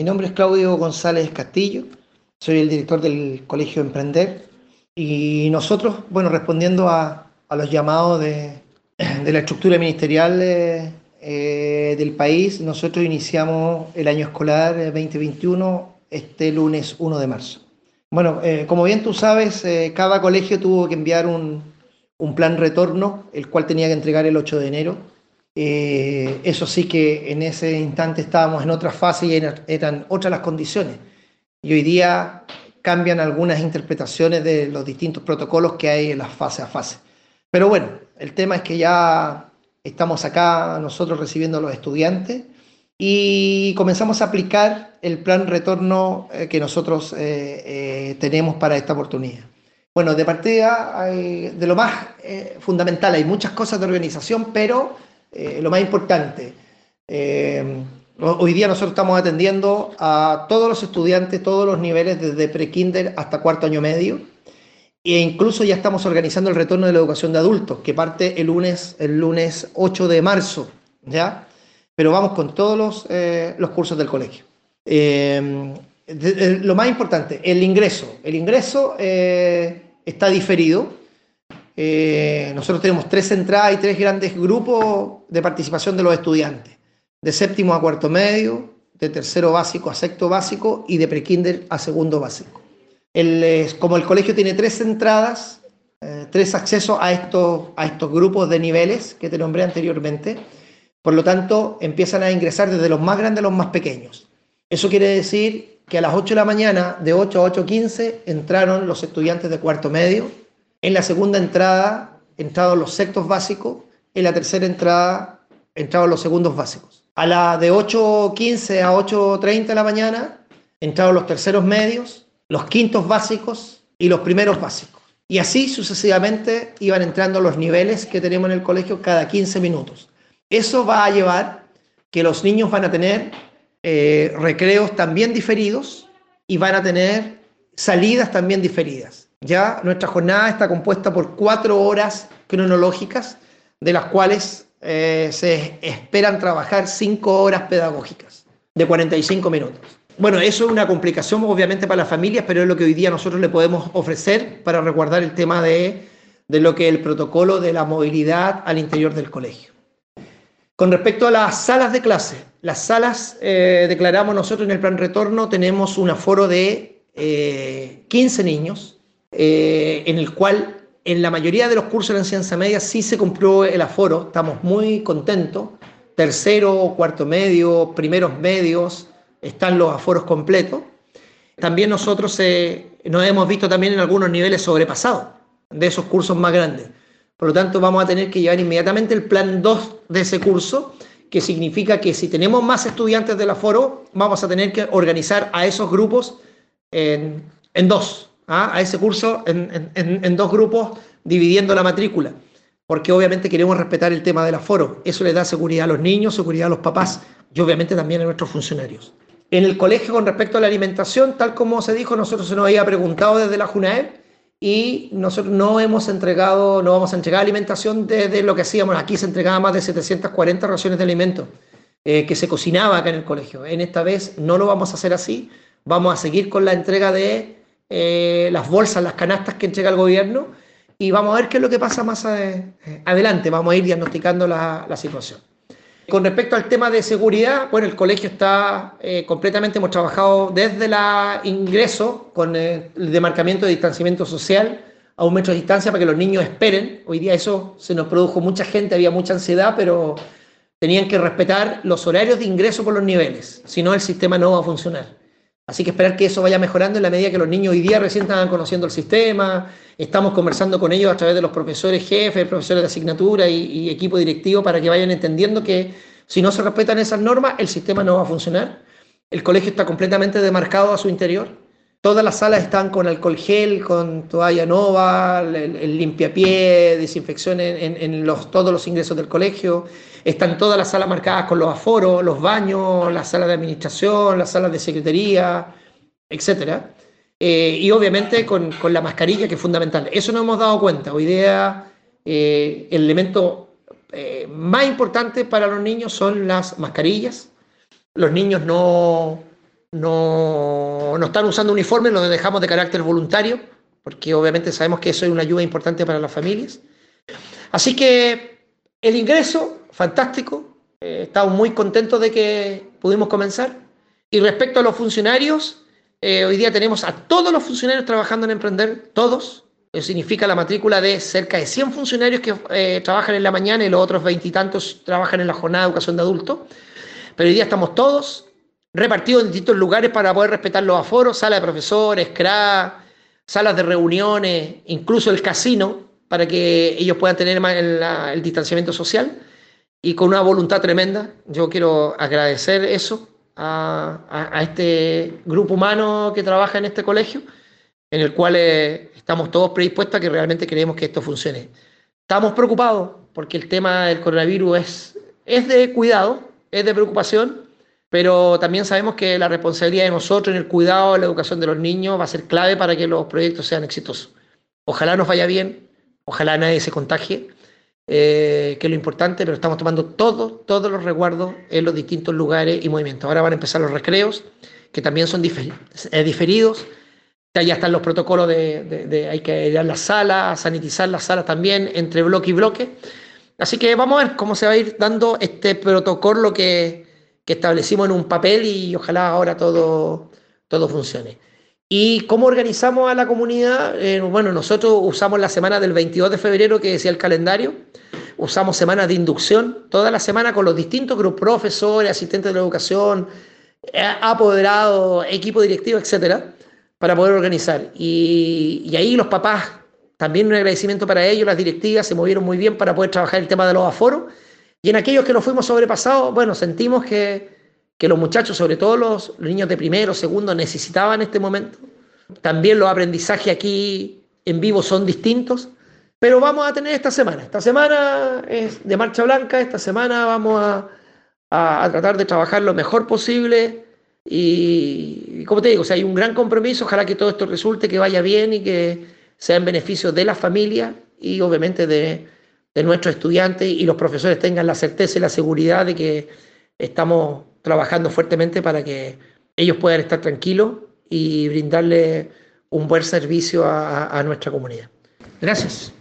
mi nombre es Claudio González Castillo, soy el director del Colegio Emprender y nosotros, bueno, respondiendo a, los llamados de, la estructura ministerial eh, eh, del país, nosotros iniciamos el año escolar 2021 este lunes 1 de marzo. Bueno, como bien tú sabes, cada colegio tuvo que enviar un, un plan retorno, el cual tenía que entregar el 8 de enero eh, eso sí que en ese instante estábamos en otra fase y eran, otras las condiciones. Y hoy día cambian algunas interpretaciones de los distintos protocolos que hay en las fase a fase. Pero bueno, el tema es que ya estamos acá nosotros recibiendo a los estudiantes y comenzamos a aplicar el plan retorno eh, que nosotros eh, tenemos para esta oportunidad. Bueno, de partida, de lo más fundamental, hay muchas cosas de organización, pero eh, lo más importante, eh, hoy día nosotros estamos atendiendo a todos los estudiantes, todos los niveles, desde pre-kinder hasta cuarto año medio, e incluso ya estamos organizando el retorno de la educación de adultos, que parte el lunes, el lunes 8 de marzo, ¿ya? Pero vamos con todos los, eh, los cursos del colegio. lo más importante, el ingreso. El ingreso está diferido, eh, nosotros tenemos tres entradas y tres grandes grupos de participación de los estudiantes, de séptimo a cuarto medio, de tercero básico a sexto básico y de prekinder a segundo básico. como el colegio tiene tres entradas, eh, tres accesos a estos, a estos grupos de niveles que te nombré anteriormente, por lo tanto empiezan a ingresar desde los más grandes a los más pequeños. Eso quiere decir que a las 8 de la mañana, de 8 a 8.15, entraron los estudiantes de cuarto medio, en la segunda entrada entrados los sextos básicos. En la tercera entrada entrados los segundos básicos. A la de 8.15 a 8.30 de la mañana entraron los terceros medios, los quintos básicos y los primeros básicos. Y así sucesivamente iban entrando los niveles que tenemos en el colegio cada 15 minutos. Eso va a llevar que los niños van a tener eh, recreos también diferidos y van a tener salidas también diferidas. Ya nuestra jornada está compuesta por cuatro horas cronológicas, de las cuales eh, se esperan trabajar cinco horas pedagógicas de 45 minutos. Bueno, eso es una complicación obviamente para las familias, pero es lo que hoy día nosotros le podemos ofrecer para resguardar el tema de, lo que es el protocolo de la movilidad al interior del colegio. Con respecto a las salas de clase, las salas, eh, declaramos nosotros en el plan retorno, tenemos un aforo de 15 eh, niños, eh, en el cual en la mayoría de los cursos de enseñanza media sí se cumplió el aforo, estamos muy contentos. Tercero, cuarto medio, primeros medios, están los aforos completos. También nosotros eh, nos hemos visto también en algunos niveles sobrepasados de esos cursos más grandes. Por lo tanto, vamos a tener que llevar inmediatamente el plan 2 de ese curso, que significa que si tenemos más estudiantes del aforo, vamos a tener que organizar a esos grupos en, dos, ¿ah? a ese curso en, dos grupos dividiendo la matrícula, porque obviamente queremos respetar el tema del aforo. Eso le da seguridad a los niños, seguridad a los papás y obviamente también a nuestros funcionarios. En el colegio, con respecto a la alimentación, tal como se dijo, nosotros se nos había preguntado desde la JUNAEP y nosotros no hemos entregado, no vamos a entregar alimentación desde lo que hacíamos. Aquí se entregaba más de 740 raciones de alimentos eh, que se cocinaba acá en el colegio. En esta vez no lo vamos a hacer así, Vamos a seguir con la entrega de eh, las bolsas, las canastas que entrega el gobierno y vamos a ver qué es lo que pasa más eh, adelante. Vamos a ir diagnosticando la, situación. Con respecto al tema de seguridad, bueno, el colegio está eh, completamente, hemos trabajado desde el ingreso con el demarcamiento de distanciamiento social a un metro de distancia para que los niños esperen. Hoy día eso se nos produjo mucha gente, había mucha ansiedad, pero tenían que respetar los horarios de ingreso por los niveles, si no el sistema no va a funcionar. Así que esperar que eso vaya mejorando en la medida que los niños hoy día recién están conociendo el sistema, estamos conversando con ellos a través de los profesores jefes, profesores de asignatura y, equipo directivo para que vayan entendiendo que si no se respetan esas normas, el sistema no va a funcionar. El colegio está completamente demarcado a su interior. Todas las salas están con alcohol gel, con toalla nova, el, el limpiapié, desinfección en, todos los ingresos del colegio. Están todas las salas marcadas con los aforos, los baños, las salas de administración, las salas de secretaría, etc. Eh, y obviamente con, la mascarilla, que es fundamental. Eso nos hemos dado cuenta. Hoy día eh, el elemento eh, más importante para los niños son las mascarillas. Los niños no, no, no están usando uniformes, los dejamos de carácter voluntario, porque obviamente sabemos que eso es una ayuda importante para las familias. Así que el ingreso, fantástico, eh, estamos muy contentos de que pudimos comenzar. Y respecto a los funcionarios, eh, hoy día tenemos a todos los funcionarios trabajando en Emprender, todos. Eso significa la matrícula de cerca de 100 funcionarios que eh, trabajan en la mañana y los otros veintitantos trabajan en la jornada de educación de adultos. Pero hoy día estamos todos repartidos en distintos lugares para poder respetar los aforos, sala de profesores, CRA, salas de reuniones, incluso el casino, para que ellos puedan tener el, el distanciamiento social y con una voluntad tremenda. Yo quiero agradecer eso a, este grupo humano que trabaja en este colegio, en el cual eh, estamos todos predispuestos a que realmente queremos que esto funcione. Estamos preocupados porque el tema del coronavirus es, es de cuidado, es de preocupación, pero también sabemos que la responsabilidad de nosotros en el cuidado, la educación de los niños va a ser clave para que los proyectos sean exitosos. Ojalá nos vaya bien, ojalá nadie se contagie, eh, que es lo importante, pero estamos tomando todos, todos los resguardos en los distintos lugares y movimientos. Ahora van a empezar los recreos, que también son eh, diferidos. Ya están los protocolos de, hay que ir a la sala, sanitizar la sala también entre bloque y bloque. Así que vamos a ver cómo se va a ir dando este protocolo que, establecimos en un papel y ojalá ahora todo, todo funcione. ¿Y cómo organizamos a la comunidad? Eh, bueno, nosotros usamos la semana del 22 de febrero que decía el calendario, usamos semanas de inducción, toda la semana con los distintos grupos, profesores, asistentes de la educación, eh, apoderados, equipo directivo, etcétera, para poder organizar. Y, y, ahí los papás, también un agradecimiento para ellos, las directivas se movieron muy bien para poder trabajar el tema de los aforos. Y en aquellos que nos fuimos sobrepasados, bueno, sentimos que que los muchachos, sobre todo los, niños de primero, segundo, necesitaban este momento. También los aprendizajes aquí en vivo son distintos, pero vamos a tener esta semana. Esta semana es de marcha blanca, esta semana vamos a, a, tratar de trabajar lo mejor posible y, como te digo, o hay un gran compromiso, ojalá que todo esto resulte, que vaya bien y que sea en beneficio de la familia y obviamente de, de nuestros estudiantes y los profesores tengan la certeza y la seguridad de que estamos trabajando fuertemente para que ellos puedan estar tranquilos y brindarle un buen servicio a, a nuestra comunidad. Gracias.